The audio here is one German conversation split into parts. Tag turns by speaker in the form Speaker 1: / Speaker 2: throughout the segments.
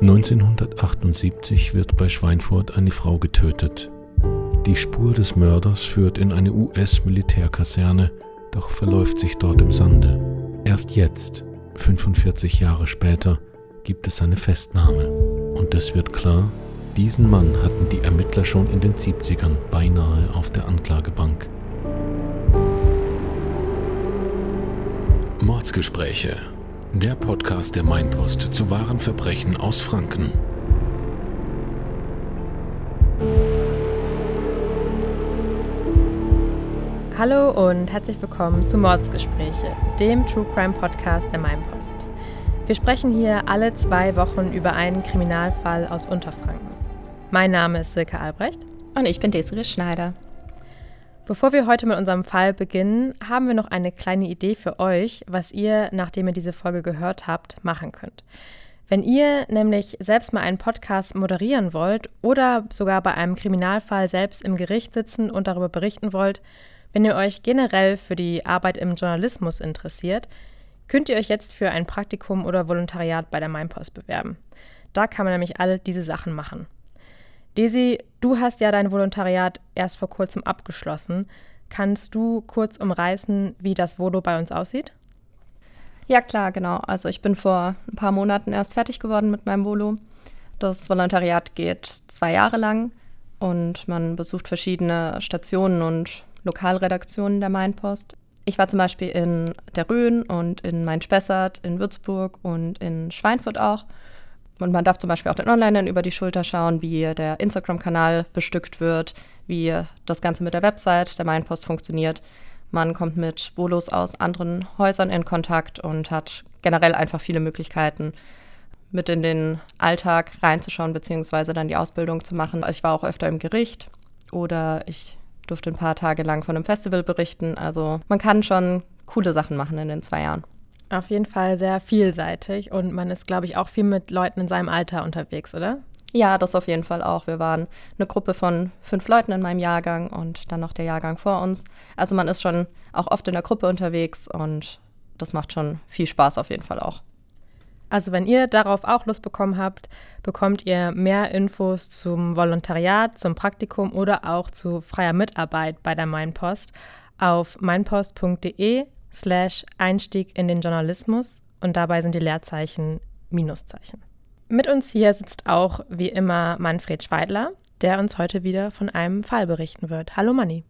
Speaker 1: 1978 wird bei Schweinfurt eine Frau getötet. Die Spur des Mörders führt in eine US-Militärkaserne, doch verläuft sich dort im Sande. Erst jetzt, 45 Jahre später, gibt es eine Festnahme. Und es wird klar, diesen Mann hatten die Ermittler schon in den 70ern beinahe auf der Anklagebank. Mordsgespräche. Der Podcast der Mainpost zu wahren Verbrechen aus Franken.
Speaker 2: Hallo und herzlich willkommen zu Mordsgespräche, dem True Crime Podcast der Mainpost. Wir sprechen hier alle zwei Wochen über einen Kriminalfall aus Unterfranken. Mein Name ist Silke Albrecht.
Speaker 3: Und ich bin Desiree Schneider.
Speaker 2: Bevor wir heute mit unserem Fall beginnen, haben wir noch eine kleine Idee für euch, was ihr, nachdem ihr diese Folge gehört habt, machen könnt. Wenn ihr nämlich selbst mal einen Podcast moderieren wollt oder sogar bei einem Kriminalfall selbst im Gericht sitzen und darüber berichten wollt, wenn ihr euch generell für die Arbeit im Journalismus interessiert, könnt ihr euch jetzt für ein Praktikum oder Volontariat bei der Mainpost bewerben. Da kann man nämlich all diese Sachen machen. Desi, du hast ja dein Volontariat erst vor kurzem abgeschlossen. Kannst du kurz umreißen, wie das Volo bei uns aussieht?
Speaker 3: Ja, klar, genau. Also ich bin vor ein paar Monaten erst fertig geworden mit meinem Volo. Das Volontariat geht zwei Jahre lang und man besucht verschiedene Stationen und Lokalredaktionen der Mainpost. Ich war zum Beispiel in der Rhön und in Main-Spessart, in Würzburg und in Schweinfurt auch. Und man darf zum Beispiel auch den Onlinern über die Schulter schauen, wie der Instagram-Kanal bestückt wird, wie das Ganze mit der Website der Mainpost funktioniert. Man kommt mit Bolos aus anderen Häusern in Kontakt und hat generell einfach viele Möglichkeiten, mit in den Alltag reinzuschauen, beziehungsweise dann die Ausbildung zu machen. Also ich war auch öfter im Gericht oder ich durfte ein paar Tage lang von einem Festival berichten. Also man kann schon coole Sachen machen in den zwei Jahren.
Speaker 2: Auf jeden Fall sehr vielseitig und man ist, glaube ich, auch viel mit Leuten in seinem Alter unterwegs, oder?
Speaker 3: Ja, das auf jeden Fall auch. Wir waren eine Gruppe von fünf Leuten in meinem Jahrgang und dann noch der Jahrgang vor uns. Also man ist schon auch oft in der Gruppe unterwegs und das macht schon viel Spaß auf jeden Fall auch.
Speaker 2: Also wenn ihr darauf auch Lust bekommen habt, bekommt ihr mehr Infos zum Volontariat, zum Praktikum oder auch zu freier Mitarbeit bei der Mainpost auf meinpost.de slash Einstieg in den Journalismus und dabei sind die Leerzeichen Minuszeichen. Mit uns hier sitzt auch wie immer Manfred Schweidler, der uns heute wieder von einem Fall berichten wird. Hallo Manni.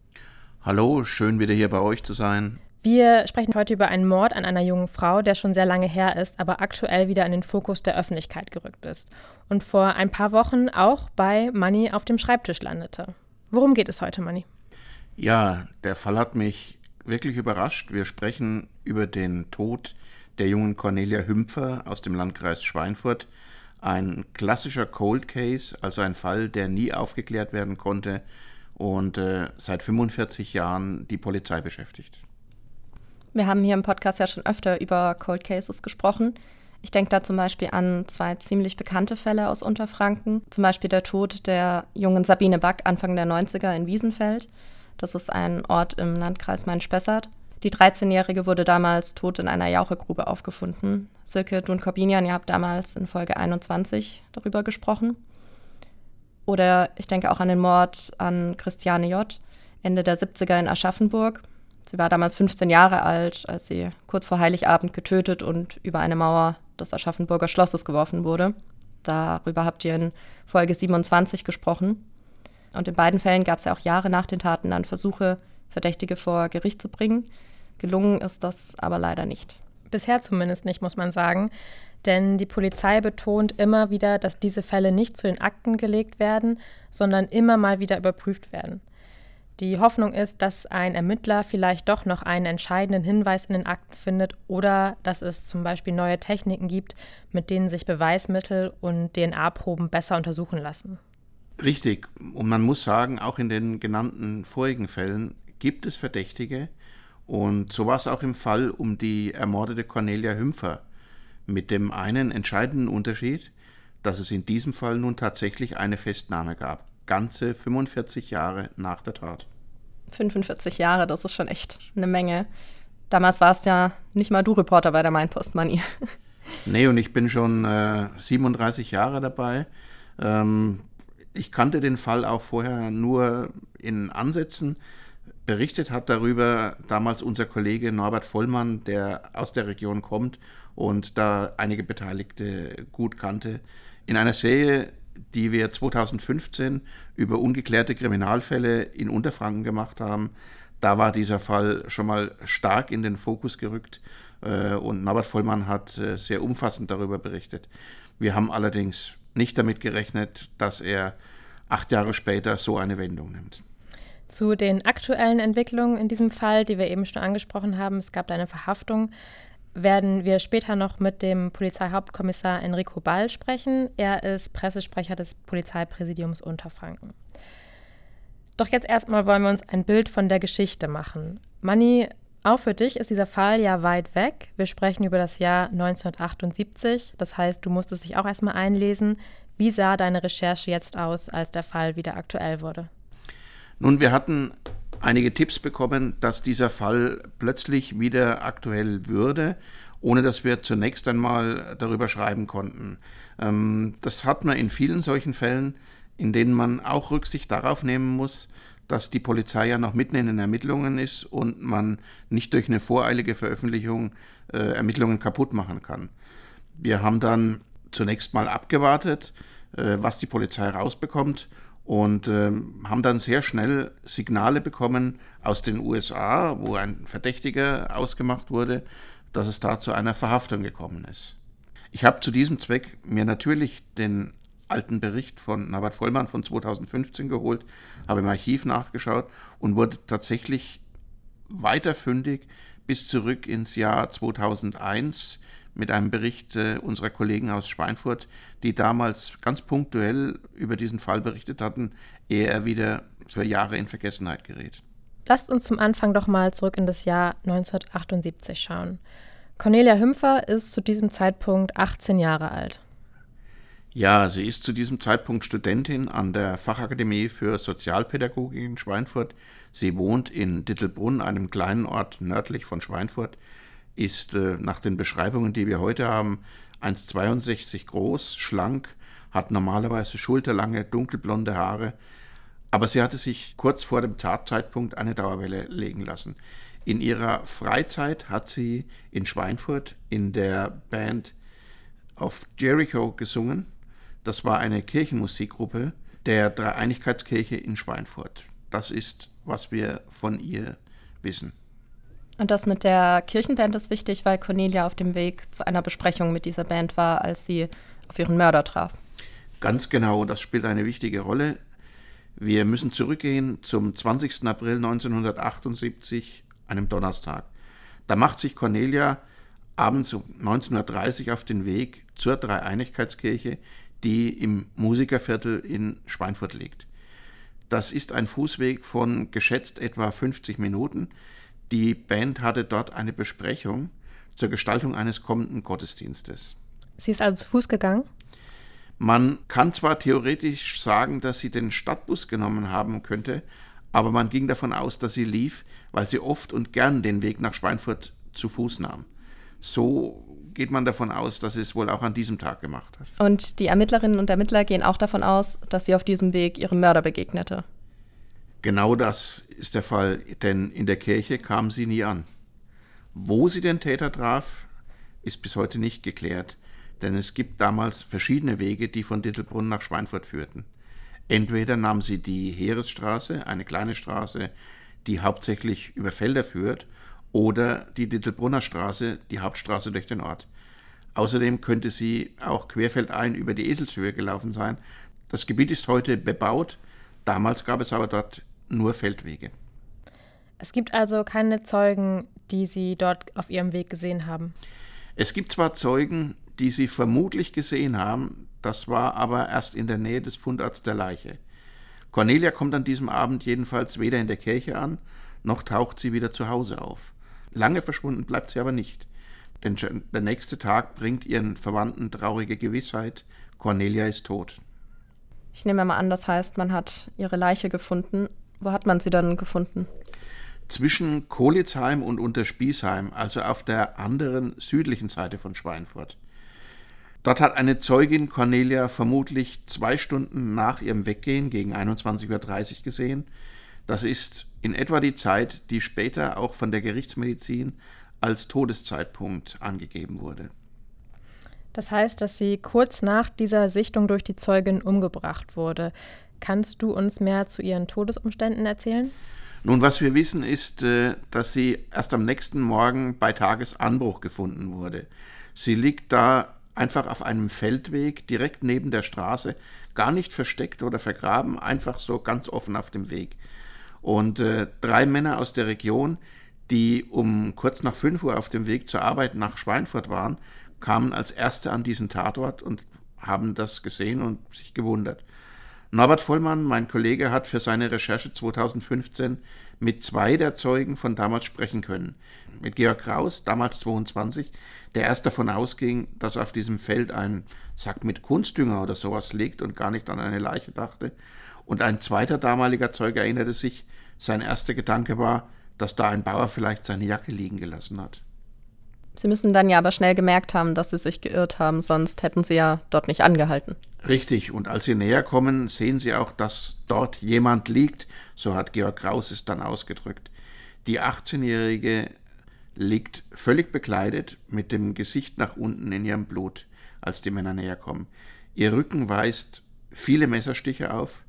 Speaker 4: Hallo, schön wieder hier bei euch zu sein.
Speaker 2: Wir sprechen heute über einen Mord an einer jungen Frau, der schon sehr lange her ist, aber aktuell wieder in den Fokus der Öffentlichkeit gerückt ist und vor ein paar Wochen auch bei Manni auf dem Schreibtisch landete. Worum geht es heute, Manni?
Speaker 4: Ja, der Fall hat mich wirklich überrascht. Wir sprechen über den Tod der jungen Cornelia Hümpfer aus dem Landkreis Schweinfurt. Ein klassischer Cold Case, also ein Fall, der nie aufgeklärt werden konnte und äh, seit 45 Jahren die Polizei beschäftigt.
Speaker 3: Wir haben hier im Podcast ja schon öfter über Cold Cases gesprochen. Ich denke da zum Beispiel an zwei ziemlich bekannte Fälle aus Unterfranken. Zum Beispiel der Tod der jungen Sabine Back Anfang der 90er in Wiesenfeld. Das ist ein Ort im Landkreis Main-Spessart. Die 13-Jährige wurde damals tot in einer Jauchegrube aufgefunden. Silke Dun-Corbinian, ihr habt damals in Folge 21 darüber gesprochen. Oder ich denke auch an den Mord an Christiane J. Ende der 70er in Aschaffenburg. Sie war damals 15 Jahre alt, als sie kurz vor Heiligabend getötet und über eine Mauer des Aschaffenburger Schlosses geworfen wurde. Darüber habt ihr in Folge 27 gesprochen. Und in beiden Fällen gab es ja auch Jahre nach den Taten dann Versuche, Verdächtige vor Gericht zu bringen. Gelungen ist das aber leider nicht.
Speaker 2: Bisher zumindest nicht, muss man sagen. Denn die Polizei betont immer wieder, dass diese Fälle nicht zu den Akten gelegt werden, sondern immer mal wieder überprüft werden. Die Hoffnung ist, dass ein Ermittler vielleicht doch noch einen entscheidenden Hinweis in den Akten findet oder dass es zum Beispiel neue Techniken gibt, mit denen sich Beweismittel und DNA-Proben besser untersuchen lassen.
Speaker 4: Richtig. Und man muss sagen, auch in den genannten vorigen Fällen gibt es Verdächtige. Und so war es auch im Fall um die ermordete Cornelia Hümpfer. Mit dem einen entscheidenden Unterschied, dass es in diesem Fall nun tatsächlich eine Festnahme gab. Ganze 45 Jahre nach der Tat.
Speaker 3: 45 Jahre, das ist schon echt eine Menge. Damals war es ja nicht mal du Reporter bei der Mainpost Money.
Speaker 4: Nee, und ich bin schon äh, 37 Jahre dabei. Ähm, ich kannte den Fall auch vorher nur in Ansätzen. Berichtet hat darüber damals unser Kollege Norbert Vollmann, der aus der Region kommt und da einige Beteiligte gut kannte. In einer Serie, die wir 2015 über ungeklärte Kriminalfälle in Unterfranken gemacht haben, da war dieser Fall schon mal stark in den Fokus gerückt und Norbert Vollmann hat äh, sehr umfassend darüber berichtet. Wir haben allerdings nicht damit gerechnet, dass er acht Jahre später so eine Wendung nimmt.
Speaker 2: Zu den aktuellen Entwicklungen in diesem Fall, die wir eben schon angesprochen haben, es gab eine Verhaftung, werden wir später noch mit dem Polizeihauptkommissar Enrico Ball sprechen. Er ist Pressesprecher des Polizeipräsidiums Unterfranken. Doch jetzt erstmal wollen wir uns ein Bild von der Geschichte machen. Manni, auch für dich ist dieser Fall ja weit weg. Wir sprechen über das Jahr 1978. Das heißt, du musstest dich auch erstmal einlesen. Wie sah deine Recherche jetzt aus, als der Fall wieder aktuell wurde?
Speaker 4: Nun, wir hatten einige Tipps bekommen, dass dieser Fall plötzlich wieder aktuell würde, ohne dass wir zunächst einmal darüber schreiben konnten. Ähm, das hat man in vielen solchen Fällen, in denen man auch Rücksicht darauf nehmen muss, dass die Polizei ja noch mitten in den Ermittlungen ist und man nicht durch eine voreilige Veröffentlichung äh, Ermittlungen kaputt machen kann. Wir haben dann zunächst mal abgewartet, äh, was die Polizei rausbekommt und äh, haben dann sehr schnell Signale bekommen aus den USA, wo ein Verdächtiger ausgemacht wurde, dass es da zu einer Verhaftung gekommen ist. Ich habe zu diesem Zweck mir natürlich den alten Bericht von Norbert Vollmann von 2015 geholt, habe im Archiv nachgeschaut und wurde tatsächlich weiter fündig bis zurück ins Jahr 2001 mit einem Bericht äh, unserer Kollegen aus Schweinfurt, die damals ganz punktuell über diesen Fall berichtet hatten, ehe er wieder für Jahre in Vergessenheit gerät.
Speaker 2: Lasst uns zum Anfang doch mal zurück in das Jahr 1978 schauen. Cornelia Hümpfer ist zu diesem Zeitpunkt 18 Jahre alt.
Speaker 4: Ja, sie ist zu diesem Zeitpunkt Studentin an der Fachakademie für Sozialpädagogik in Schweinfurt. Sie wohnt in Dittelbrunn, einem kleinen Ort nördlich von Schweinfurt, ist äh, nach den Beschreibungen, die wir heute haben, 1,62 groß, schlank, hat normalerweise schulterlange, dunkelblonde Haare, aber sie hatte sich kurz vor dem Tatzeitpunkt eine Dauerwelle legen lassen. In ihrer Freizeit hat sie in Schweinfurt in der Band of Jericho gesungen das war eine Kirchenmusikgruppe der Dreieinigkeitskirche in Schweinfurt. Das ist, was wir von ihr wissen.
Speaker 3: Und das mit der Kirchenband ist wichtig, weil Cornelia auf dem Weg zu einer Besprechung mit dieser Band war, als sie auf ihren Mörder traf.
Speaker 4: Ganz genau, das spielt eine wichtige Rolle. Wir müssen zurückgehen zum 20. April 1978, einem Donnerstag. Da macht sich Cornelia abends um 19.30 Uhr auf den Weg zur Dreieinigkeitskirche, die im Musikerviertel in Schweinfurt liegt. Das ist ein Fußweg von geschätzt etwa 50 Minuten. Die Band hatte dort eine Besprechung zur Gestaltung eines kommenden Gottesdienstes.
Speaker 2: Sie ist also zu Fuß gegangen?
Speaker 4: Man kann zwar theoretisch sagen, dass sie den Stadtbus genommen haben könnte, aber man ging davon aus, dass sie lief, weil sie oft und gern den Weg nach Schweinfurt zu Fuß nahm. So geht man davon aus, dass sie es wohl auch an diesem Tag gemacht hat.
Speaker 3: Und die Ermittlerinnen und Ermittler gehen auch davon aus, dass sie auf diesem Weg ihrem Mörder begegnete.
Speaker 4: Genau das ist der Fall, denn in der Kirche kam sie nie an. Wo sie den Täter traf, ist bis heute nicht geklärt, denn es gibt damals verschiedene Wege, die von Dittelbrunn nach Schweinfurt führten. Entweder nahm sie die Heeresstraße, eine kleine Straße, die hauptsächlich über Felder führt, oder die Dittelbrunner Straße, die Hauptstraße durch den Ort. Außerdem könnte sie auch querfeldein über die Eselshöhe gelaufen sein. Das Gebiet ist heute bebaut, damals gab es aber dort nur Feldwege.
Speaker 2: Es gibt also keine Zeugen, die Sie dort auf Ihrem Weg gesehen haben.
Speaker 4: Es gibt zwar Zeugen, die Sie vermutlich gesehen haben, das war aber erst in der Nähe des Fundorts der Leiche. Cornelia kommt an diesem Abend jedenfalls weder in der Kirche an, noch taucht sie wieder zu Hause auf. Lange verschwunden bleibt sie aber nicht, denn der nächste Tag bringt ihren Verwandten traurige Gewissheit, Cornelia ist tot.
Speaker 3: Ich nehme mal an, das heißt, man hat ihre Leiche gefunden. Wo hat man sie dann gefunden?
Speaker 4: Zwischen Kolitzheim und Unterspiesheim, also auf der anderen südlichen Seite von Schweinfurt. Dort hat eine Zeugin Cornelia vermutlich zwei Stunden nach ihrem Weggehen gegen 21.30 Uhr gesehen. Das ist in etwa die Zeit, die später auch von der Gerichtsmedizin als Todeszeitpunkt angegeben wurde.
Speaker 2: Das heißt, dass sie kurz nach dieser Sichtung durch die Zeugin umgebracht wurde. Kannst du uns mehr zu ihren Todesumständen erzählen?
Speaker 4: Nun, was wir wissen, ist, äh, dass sie erst am nächsten Morgen bei Tagesanbruch gefunden wurde. Sie liegt da einfach auf einem Feldweg direkt neben der Straße, gar nicht versteckt oder vergraben, einfach so ganz offen auf dem Weg. Und äh, drei Männer aus der Region, die um kurz nach 5 Uhr auf dem Weg zur Arbeit nach Schweinfurt waren, kamen als Erste an diesen Tatort und haben das gesehen und sich gewundert. Norbert Vollmann, mein Kollege, hat für seine Recherche 2015 mit zwei der Zeugen von damals sprechen können. Mit Georg Kraus, damals 22, der erst davon ausging, dass auf diesem Feld ein Sack mit Kunstdünger oder sowas liegt und gar nicht an eine Leiche dachte. Und ein zweiter damaliger Zeuge erinnerte sich, sein erster Gedanke war, dass da ein Bauer vielleicht seine Jacke liegen gelassen hat.
Speaker 3: Sie müssen dann ja aber schnell gemerkt haben, dass Sie sich geirrt haben, sonst hätten Sie ja dort nicht angehalten.
Speaker 4: Richtig, und als Sie näher kommen, sehen Sie auch, dass dort jemand liegt, so hat Georg Kraus es dann ausgedrückt. Die 18-Jährige liegt völlig bekleidet, mit dem Gesicht nach unten in ihrem Blut, als die Männer näher kommen. Ihr Rücken weist viele Messerstiche auf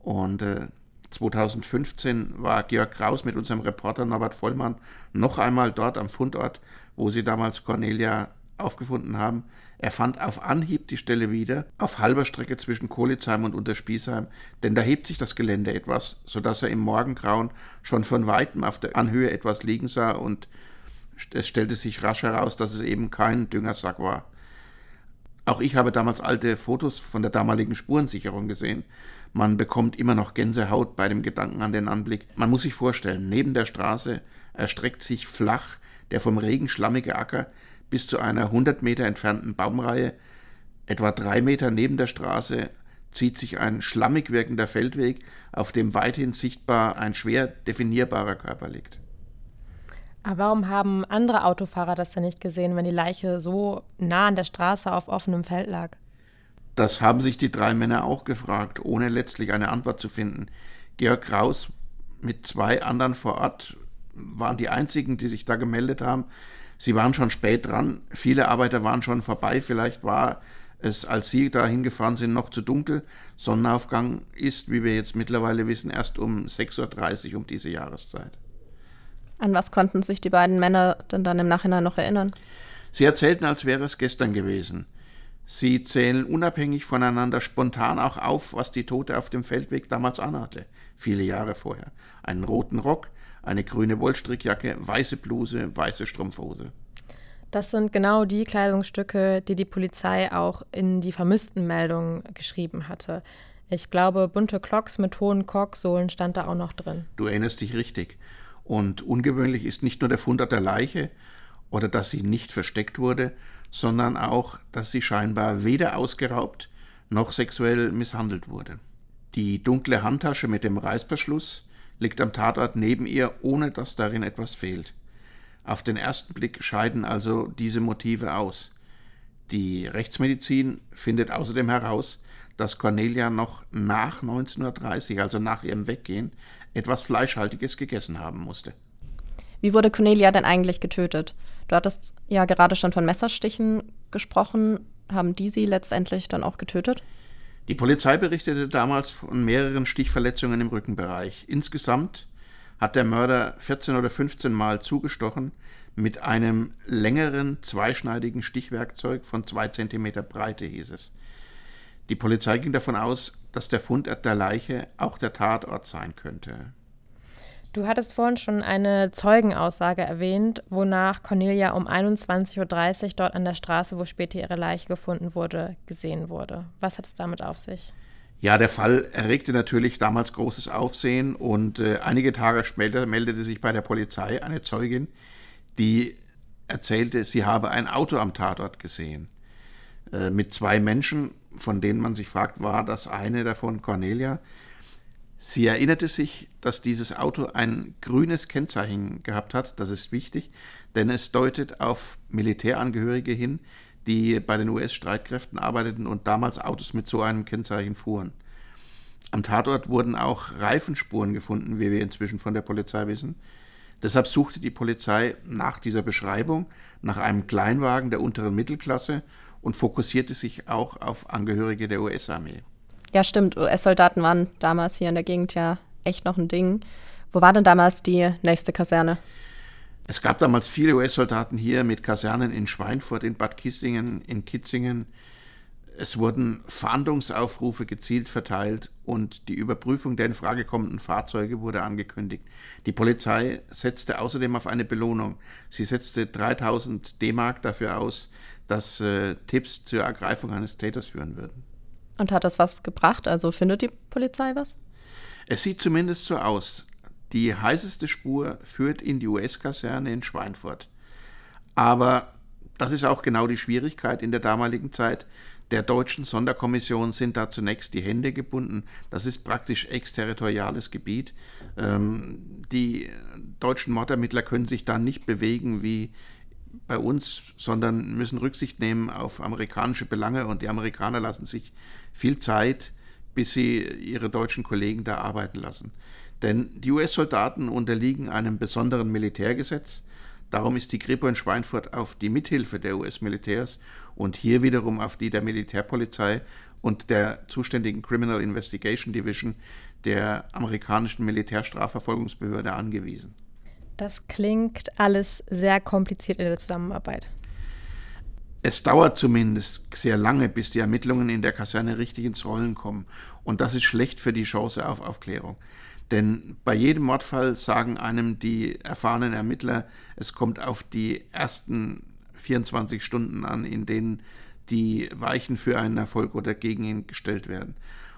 Speaker 4: und äh, 2015 war Georg Kraus mit unserem Reporter Norbert Vollmann noch einmal dort am Fundort, wo sie damals Cornelia aufgefunden haben. Er fand auf Anhieb die Stelle wieder, auf halber Strecke zwischen Kolitzheim und Unterspiesheim, denn da hebt sich das Gelände etwas, sodass er im Morgengrauen schon von weitem auf der Anhöhe etwas liegen sah und es stellte sich rasch heraus, dass es eben kein Düngersack war. Auch ich habe damals alte Fotos von der damaligen Spurensicherung gesehen. Man bekommt immer noch Gänsehaut bei dem Gedanken an den Anblick. Man muss sich vorstellen, neben der Straße erstreckt sich flach der vom Regen schlammige Acker bis zu einer 100 Meter entfernten Baumreihe. Etwa drei Meter neben der Straße zieht sich ein schlammig wirkender Feldweg, auf dem weithin sichtbar ein schwer definierbarer Körper liegt.
Speaker 2: Aber warum haben andere Autofahrer das denn nicht gesehen, wenn die Leiche so nah an der Straße auf offenem Feld lag?
Speaker 4: Das haben sich die drei Männer auch gefragt, ohne letztlich eine Antwort zu finden. Georg Kraus mit zwei anderen vor Ort waren die einzigen, die sich da gemeldet haben. Sie waren schon spät dran, viele Arbeiter waren schon vorbei, vielleicht war es, als sie da hingefahren sind, noch zu dunkel. Sonnenaufgang ist, wie wir jetzt mittlerweile wissen, erst um 6.30 Uhr um diese Jahreszeit.
Speaker 3: An was konnten sich die beiden Männer denn dann im Nachhinein noch erinnern?
Speaker 4: Sie erzählten, als wäre es gestern gewesen. Sie zählen unabhängig voneinander spontan auch auf, was die Tote auf dem Feldweg damals anhatte, viele Jahre vorher. Einen roten Rock, eine grüne Wollstrickjacke, weiße Bluse, weiße Strumpfhose.
Speaker 2: Das sind genau die Kleidungsstücke, die die Polizei auch in die Vermisstenmeldung geschrieben hatte. Ich glaube, bunte Clocks mit hohen Korksohlen stand da auch noch drin.
Speaker 4: Du erinnerst dich richtig. Und ungewöhnlich ist nicht nur der Fund der Leiche oder dass sie nicht versteckt wurde, sondern auch, dass sie scheinbar weder ausgeraubt noch sexuell misshandelt wurde. Die dunkle Handtasche mit dem Reißverschluss liegt am Tatort neben ihr, ohne dass darin etwas fehlt. Auf den ersten Blick scheiden also diese Motive aus. Die Rechtsmedizin findet außerdem heraus, dass Cornelia noch nach 1930, also nach ihrem Weggehen, etwas Fleischhaltiges gegessen haben musste.
Speaker 3: Wie wurde Cornelia denn eigentlich getötet? Du hattest ja gerade schon von Messerstichen gesprochen. Haben die sie letztendlich dann auch getötet?
Speaker 4: Die Polizei berichtete damals von mehreren Stichverletzungen im Rückenbereich. Insgesamt hat der Mörder 14 oder 15 Mal zugestochen mit einem längeren zweischneidigen Stichwerkzeug von zwei Zentimeter Breite, hieß es. Die Polizei ging davon aus, dass der Fund der Leiche auch der Tatort sein könnte.
Speaker 2: Du hattest vorhin schon eine Zeugenaussage erwähnt, wonach Cornelia um 21.30 Uhr dort an der Straße, wo später ihre Leiche gefunden wurde, gesehen wurde. Was hat es damit auf sich?
Speaker 4: Ja, der Fall erregte natürlich damals großes Aufsehen und äh, einige Tage später meldete sich bei der Polizei eine Zeugin, die erzählte, sie habe ein Auto am Tatort gesehen. Äh, mit zwei Menschen, von denen man sich fragt, war das eine davon Cornelia? Sie erinnerte sich, dass dieses Auto ein grünes Kennzeichen gehabt hat, das ist wichtig, denn es deutet auf Militärangehörige hin, die bei den US-Streitkräften arbeiteten und damals Autos mit so einem Kennzeichen fuhren. Am Tatort wurden auch Reifenspuren gefunden, wie wir inzwischen von der Polizei wissen. Deshalb suchte die Polizei nach dieser Beschreibung nach einem Kleinwagen der unteren Mittelklasse und fokussierte sich auch auf Angehörige der US-Armee.
Speaker 3: Ja, stimmt. US-Soldaten waren damals hier in der Gegend ja echt noch ein Ding. Wo war denn damals die nächste Kaserne?
Speaker 4: Es gab damals viele US-Soldaten hier mit Kasernen in Schweinfurt, in Bad Kissingen, in Kitzingen. Es wurden Fahndungsaufrufe gezielt verteilt und die Überprüfung der in Frage kommenden Fahrzeuge wurde angekündigt. Die Polizei setzte außerdem auf eine Belohnung. Sie setzte 3000 D-Mark dafür aus, dass äh, Tipps zur Ergreifung eines Täters führen würden.
Speaker 3: Und hat das was gebracht? Also findet die Polizei was?
Speaker 4: Es sieht zumindest so aus. Die heißeste Spur führt in die US-Kaserne in Schweinfurt. Aber das ist auch genau die Schwierigkeit in der damaligen Zeit. Der deutschen Sonderkommission sind da zunächst die Hände gebunden. Das ist praktisch exterritoriales Gebiet. Ähm, die deutschen Mordermittler können sich da nicht bewegen wie bei uns, sondern müssen Rücksicht nehmen auf amerikanische Belange und die Amerikaner lassen sich viel Zeit, bis sie ihre deutschen Kollegen da arbeiten lassen. Denn die US-Soldaten unterliegen einem besonderen Militärgesetz. Darum ist die Kripo in Schweinfurt auf die Mithilfe der US-Militärs und hier wiederum auf die der Militärpolizei und der zuständigen Criminal Investigation Division der amerikanischen Militärstrafverfolgungsbehörde angewiesen.
Speaker 2: Das klingt alles sehr kompliziert in der Zusammenarbeit.
Speaker 4: Es dauert zumindest sehr lange, bis die Ermittlungen in der Kaserne richtig ins Rollen kommen. Und das ist schlecht für die Chance auf Aufklärung. Denn bei jedem Mordfall sagen einem die erfahrenen Ermittler, es kommt auf die ersten 24 Stunden an, in denen die Weichen für einen Erfolg oder gegen ihn gestellt werden.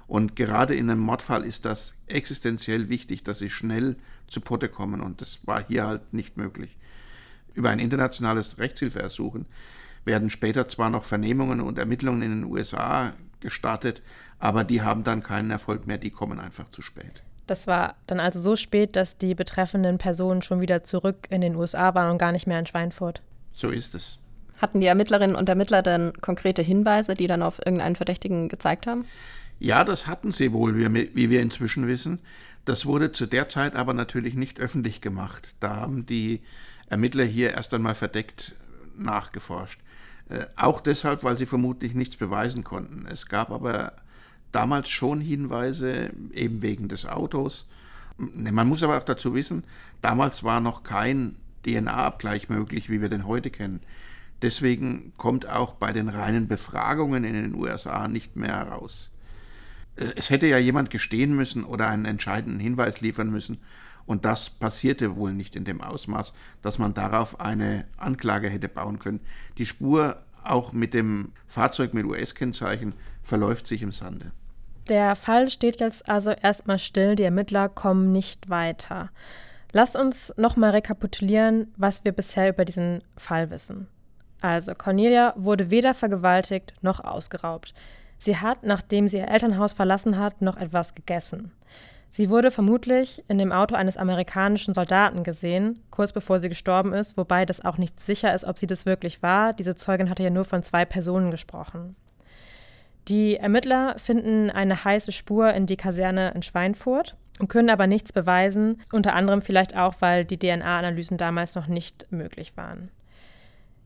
Speaker 4: Und gerade in einem Mordfall ist das existenziell wichtig, dass sie schnell zu Potte kommen. Und das war hier halt nicht möglich. Über ein internationales Rechtshilfeersuchen werden später zwar noch Vernehmungen und Ermittlungen in den USA gestartet, aber die haben dann keinen Erfolg mehr, die kommen einfach zu spät.
Speaker 2: Das war dann also so spät, dass die betreffenden Personen schon wieder zurück in den USA waren und gar nicht mehr in Schweinfurt.
Speaker 4: So ist es.
Speaker 3: Hatten die Ermittlerinnen und Ermittler denn konkrete Hinweise, die dann auf irgendeinen Verdächtigen gezeigt haben?
Speaker 4: Ja, das hatten sie wohl, wie wir inzwischen wissen. Das wurde zu der Zeit aber natürlich nicht öffentlich gemacht. Da haben die Ermittler hier erst einmal verdeckt nachgeforscht. Äh, auch deshalb, weil sie vermutlich nichts beweisen konnten. Es gab aber damals schon Hinweise, eben wegen des Autos. Man muss aber auch dazu wissen, damals war noch kein DNA-Abgleich möglich, wie wir den heute kennen. Deswegen kommt auch bei den reinen Befragungen in den USA nicht mehr heraus. Es hätte ja jemand gestehen müssen oder einen entscheidenden Hinweis liefern müssen. Und das passierte wohl nicht in dem Ausmaß, dass man darauf eine Anklage hätte bauen können. Die Spur, auch mit dem Fahrzeug mit US-Kennzeichen, verläuft sich im Sande.
Speaker 2: Der Fall steht jetzt also erstmal still, die Ermittler kommen nicht weiter. Lasst uns nochmal rekapitulieren, was wir bisher über diesen Fall wissen. Also, Cornelia wurde weder vergewaltigt noch ausgeraubt. Sie hat, nachdem sie ihr Elternhaus verlassen hat, noch etwas gegessen. Sie wurde vermutlich in dem Auto eines amerikanischen Soldaten gesehen, kurz bevor sie gestorben ist, wobei das auch nicht sicher ist, ob sie das wirklich war. Diese Zeugin hatte ja nur von zwei Personen gesprochen. Die Ermittler finden eine heiße Spur in die Kaserne in Schweinfurt und können aber nichts beweisen, unter anderem vielleicht auch, weil die DNA-Analysen damals noch nicht möglich waren.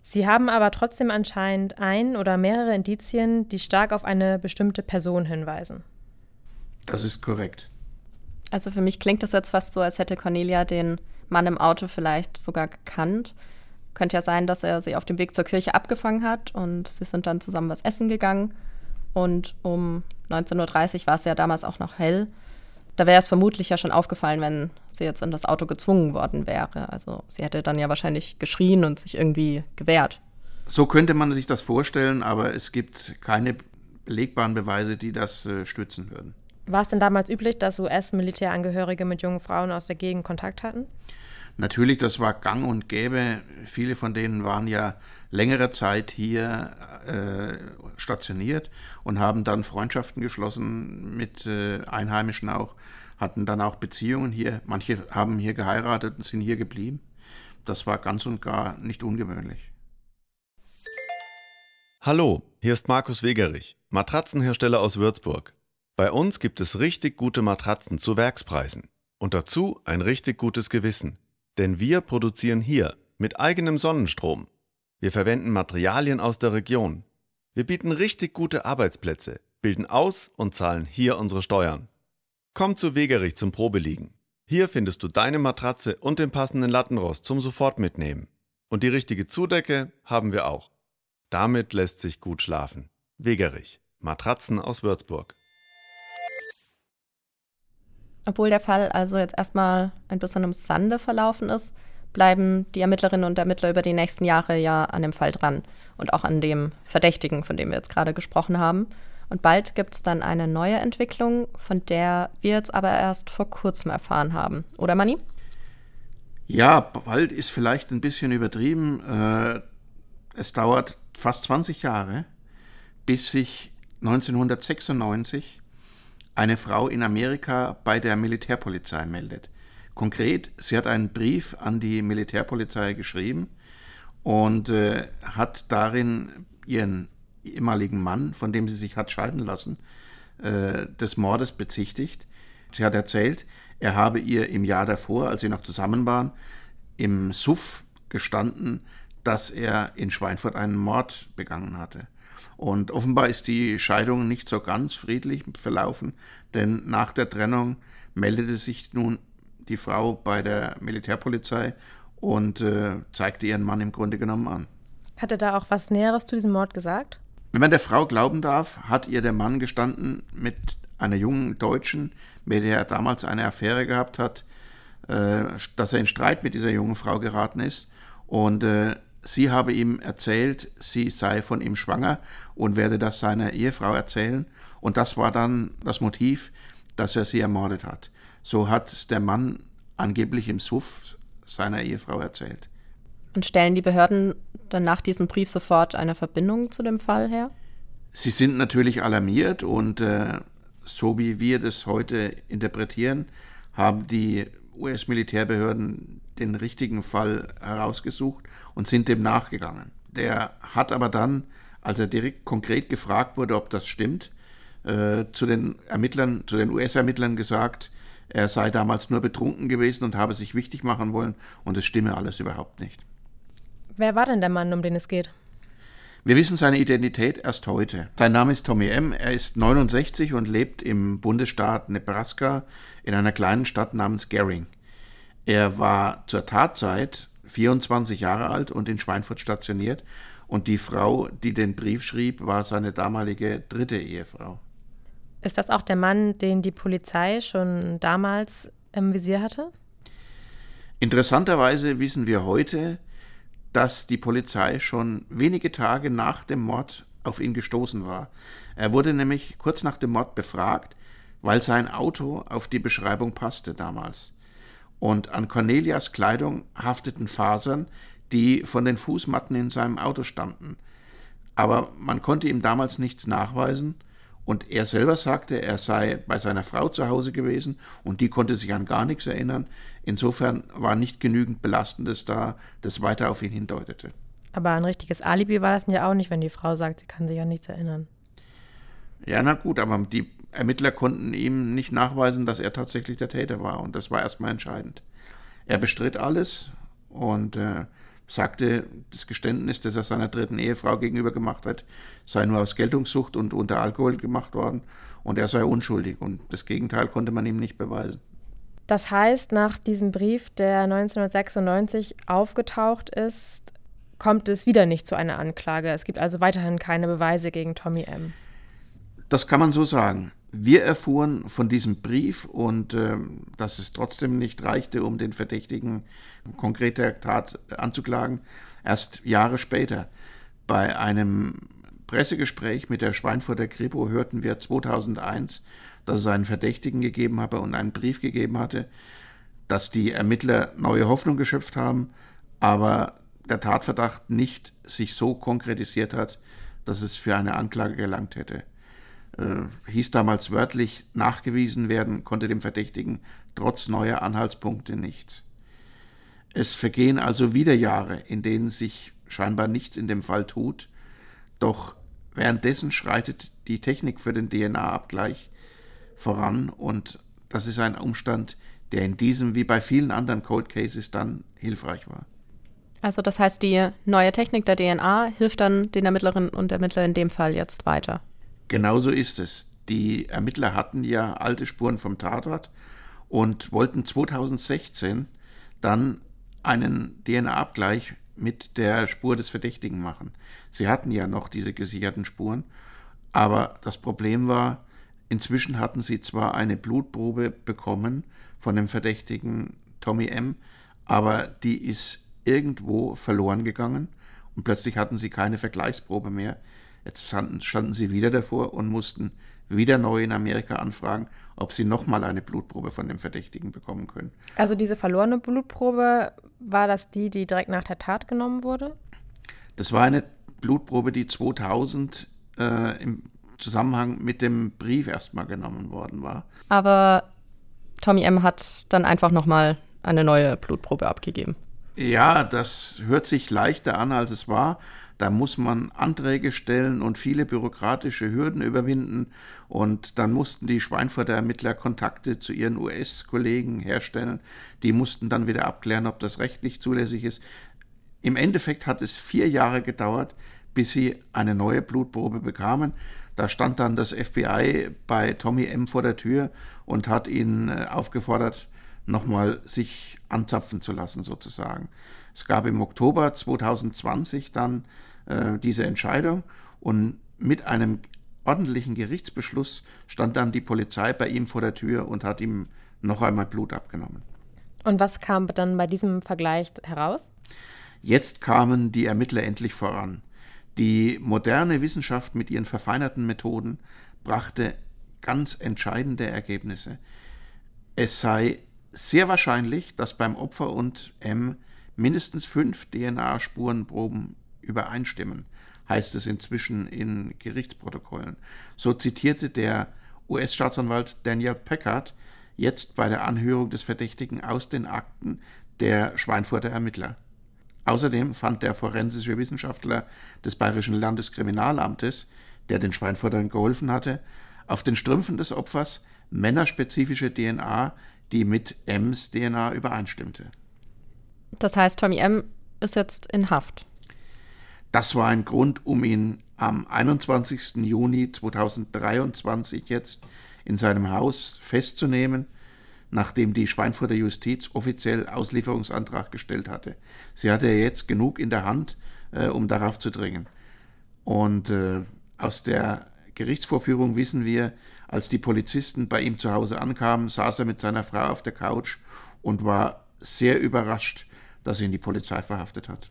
Speaker 2: Sie haben aber trotzdem anscheinend ein oder mehrere Indizien, die stark auf eine bestimmte Person hinweisen.
Speaker 4: Das ist korrekt.
Speaker 3: Also für mich klingt das jetzt fast so, als hätte Cornelia den Mann im Auto vielleicht sogar gekannt. Könnte ja sein, dass er sie auf dem Weg zur Kirche abgefangen hat und sie sind dann zusammen was essen gegangen und um 19.30 Uhr war es ja damals auch noch hell. Da wäre es vermutlich ja schon aufgefallen, wenn sie jetzt in das Auto gezwungen worden wäre. Also sie hätte dann ja wahrscheinlich geschrien und sich irgendwie gewehrt.
Speaker 4: So könnte man sich das vorstellen, aber es gibt keine belegbaren Beweise, die das äh, stützen würden.
Speaker 2: War es denn damals üblich, dass US-Militärangehörige mit jungen Frauen aus der Gegend Kontakt hatten?
Speaker 4: Natürlich, das war gang und gäbe. Viele von denen waren ja längere Zeit hier äh, stationiert und haben dann Freundschaften geschlossen mit äh, Einheimischen auch, hatten dann auch Beziehungen hier. Manche haben hier geheiratet und sind hier geblieben. Das war ganz und gar nicht ungewöhnlich.
Speaker 5: Hallo, hier ist Markus Wegerich, Matratzenhersteller aus Würzburg. Bei uns gibt es richtig gute Matratzen zu Werkspreisen und dazu ein richtig gutes Gewissen. Denn wir produzieren hier mit eigenem Sonnenstrom. Wir verwenden Materialien aus der Region. Wir bieten richtig gute Arbeitsplätze, bilden aus und zahlen hier unsere Steuern. Komm zu Wegerich zum Probeliegen. Hier findest du deine Matratze und den passenden Lattenrost zum sofort mitnehmen. Und die richtige Zudecke haben wir auch. Damit lässt sich gut schlafen. Wegerich. Matratzen aus Würzburg.
Speaker 3: Obwohl der Fall also jetzt erstmal ein bisschen im Sande verlaufen ist, bleiben die Ermittlerinnen und Ermittler über die nächsten Jahre ja an dem Fall dran und auch an dem Verdächtigen, von dem wir jetzt gerade gesprochen haben. Und bald gibt es dann eine neue Entwicklung, von der wir jetzt aber erst vor kurzem erfahren haben. Oder Manni?
Speaker 4: Ja, bald ist vielleicht ein bisschen übertrieben. Äh, es dauert fast 20 Jahre, bis sich 1996 eine Frau in Amerika bei der Militärpolizei meldet. Konkret, sie hat einen Brief an die Militärpolizei geschrieben und äh, hat darin ihren ehemaligen Mann, von dem sie sich hat scheiden lassen, äh, des Mordes bezichtigt. Sie hat erzählt, er habe ihr im Jahr davor, als sie noch zusammen waren, im Suff gestanden, dass er in Schweinfurt einen Mord begangen hatte. Und offenbar ist die Scheidung nicht so ganz friedlich verlaufen, denn nach der Trennung meldete sich nun die Frau bei der Militärpolizei und äh, zeigte ihren Mann im Grunde genommen an.
Speaker 2: Hat er da auch was Näheres zu diesem Mord gesagt?
Speaker 4: Wenn man der Frau glauben darf, hat ihr der Mann gestanden mit einer jungen Deutschen, mit der er damals eine Affäre gehabt hat, äh, dass er in Streit mit dieser jungen Frau geraten ist. Und äh, sie habe ihm erzählt, sie sei von ihm schwanger und werde das seiner Ehefrau erzählen. Und das war dann das Motiv, dass er sie ermordet hat. So hat der Mann angeblich im Suff seiner Ehefrau erzählt.
Speaker 3: Und stellen die Behörden dann nach diesem Brief sofort eine Verbindung zu dem Fall her?
Speaker 4: Sie sind natürlich alarmiert und äh, so wie wir das heute interpretieren, haben die US-Militärbehörden den richtigen Fall herausgesucht und sind dem nachgegangen. Der hat aber dann, als er direkt konkret gefragt wurde, ob das stimmt, äh, zu den Ermittlern, zu den US-Ermittlern gesagt, er sei damals nur betrunken gewesen und habe sich wichtig machen wollen und es stimme alles überhaupt nicht.
Speaker 2: Wer war denn der Mann, um den es geht?
Speaker 4: Wir wissen seine Identität erst heute. Sein Name ist Tommy M. Er ist 69 und lebt im Bundesstaat Nebraska in einer kleinen Stadt namens Gering. Er war zur Tatzeit 24 Jahre alt und in Schweinfurt stationiert und die Frau, die den Brief schrieb, war seine damalige dritte Ehefrau.
Speaker 2: Ist das auch der Mann, den die Polizei schon damals im Visier hatte?
Speaker 4: Interessanterweise wissen wir heute, dass die Polizei schon wenige Tage nach dem Mord auf ihn gestoßen war. Er wurde nämlich kurz nach dem Mord befragt, weil sein Auto auf die Beschreibung passte damals. Und an Cornelias Kleidung hafteten Fasern, die von den Fußmatten in seinem Auto stammten. Aber man konnte ihm damals nichts nachweisen und er selber sagte, er sei bei seiner Frau zu Hause gewesen und die konnte sich an gar nichts erinnern. Insofern war nicht genügend Belastendes da, das weiter auf ihn hindeutete.
Speaker 2: Aber ein richtiges Alibi war das ja auch nicht, wenn die Frau sagt, sie kann sich an nichts erinnern.
Speaker 4: Ja, na gut, aber die Ermittler konnten ihm nicht nachweisen, dass er tatsächlich der Täter war und das war erstmal entscheidend. Er bestritt alles und äh, sagte, das Geständnis, das er seiner dritten Ehefrau gegenüber gemacht hat, sei nur aus Geltungssucht und unter Alkohol gemacht worden und er sei unschuldig. Und das Gegenteil konnte man ihm nicht beweisen.
Speaker 2: Das heißt, nach diesem Brief, der 1996 aufgetaucht ist, kommt es wieder nicht zu einer Anklage. Es gibt also weiterhin keine Beweise gegen Tommy M.
Speaker 4: Das kann man so sagen. Wir erfuhren von diesem Brief und äh, dass es trotzdem nicht reichte, um den Verdächtigen konkret der Tat anzuklagen, erst Jahre später. Bei einem Pressegespräch mit der Schweinfurter Kripo hörten wir 2001, dass es einen Verdächtigen gegeben habe und einen Brief gegeben hatte, dass die Ermittler neue Hoffnung geschöpft haben, aber der Tatverdacht nicht sich so konkretisiert hat, dass es für eine Anklage gelangt hätte äh, hieß damals wörtlich, nachgewiesen werden konnte dem Verdächtigen trotz neuer Anhaltspunkte nichts. Es vergehen also wieder Jahre, in denen sich scheinbar nichts in dem Fall tut. Doch währenddessen schreitet die Technik für den DNA-Abgleich voran und das ist ein Umstand, der in diesem wie bei vielen anderen Cold Cases dann hilfreich war.
Speaker 3: Also das heißt, die neue Technik der DNA hilft dann den Ermittlerinnen und Ermittlern in dem Fall jetzt weiter.
Speaker 4: Genauso ist es. Die Ermittler hatten ja alte Spuren vom Tatort und wollten 2016 dann einen DNA-Abgleich mit der Spur des Verdächtigen machen. Sie hatten ja noch diese gesicherten Spuren, aber das Problem war, inzwischen hatten sie zwar eine Blutprobe bekommen von dem Verdächtigen Tommy M., aber die ist irgendwo verloren gegangen und plötzlich hatten sie keine Vergleichsprobe mehr. Jetzt standen, standen sie wieder davor und mussten wieder neu in Amerika anfragen, ob sie nochmal eine Blutprobe von dem Verdächtigen bekommen können.
Speaker 2: Also diese verlorene Blutprobe, war das die, die direkt nach der Tat genommen wurde?
Speaker 4: Das war eine Blutprobe, die 2000 äh, im Zusammenhang mit dem Brief erstmal genommen worden war.
Speaker 3: Aber Tommy M. hat dann einfach nochmal eine neue Blutprobe abgegeben.
Speaker 4: Ja, das hört sich leichter an, als es war. Da muss man Anträge stellen und viele bürokratische Hürden überwinden. Und dann mussten die Schweinfurter Ermittler Kontakte zu ihren US-Kollegen herstellen. Die mussten dann wieder abklären, ob das rechtlich zulässig ist. Im Endeffekt hat es vier Jahre gedauert, bis sie eine neue Blutprobe bekamen. Da stand dann das FBI bei Tommy M. vor der Tür und hat ihn äh, aufgefordert, nochmal sich anzapfen zu lassen, sozusagen. Es gab im Oktober 2020 dann äh, diese Entscheidung und mit einem ordentlichen Gerichtsbeschluss stand dann die Polizei bei ihm vor der Tür und hat ihm noch einmal Blut abgenommen.
Speaker 2: Und was kam dann bei diesem Vergleich heraus?
Speaker 4: Jetzt kamen die Ermittler endlich voran. Die moderne Wissenschaft mit ihren verfeinerten Methoden brachte ganz entscheidende Ergebnisse. Es sei sehr wahrscheinlich, dass beim Opfer und M mindestens fünf DNA-Spurenproben übereinstimmen, heißt es inzwischen in Gerichtsprotokollen. So zitierte der US-Staatsanwalt Daniel Packard jetzt bei der Anhörung des Verdächtigen aus den Akten der Schweinfurter Ermittler. Außerdem fand der forensische Wissenschaftler des Bayerischen Landeskriminalamtes, der den Schweinfurtern geholfen hatte, auf den Strümpfen des Opfers männerspezifische DNA, die mit M's DNA übereinstimmte.
Speaker 3: Das heißt, Tommy M. ist jetzt in Haft.
Speaker 4: Das war ein Grund, um ihn am 21. Juni 2023 jetzt in seinem Haus festzunehmen, nachdem die Schweinfurter Justiz offiziell Auslieferungsantrag gestellt hatte. Sie hatte jetzt genug in der Hand, äh, um darauf zu dringen. Und äh, aus der Gerichtsvorführung wissen wir, als die Polizisten bei ihm zu Hause ankamen, saß er mit seiner Frau auf der Couch und war sehr überrascht, dass ihn die Polizei verhaftet hat.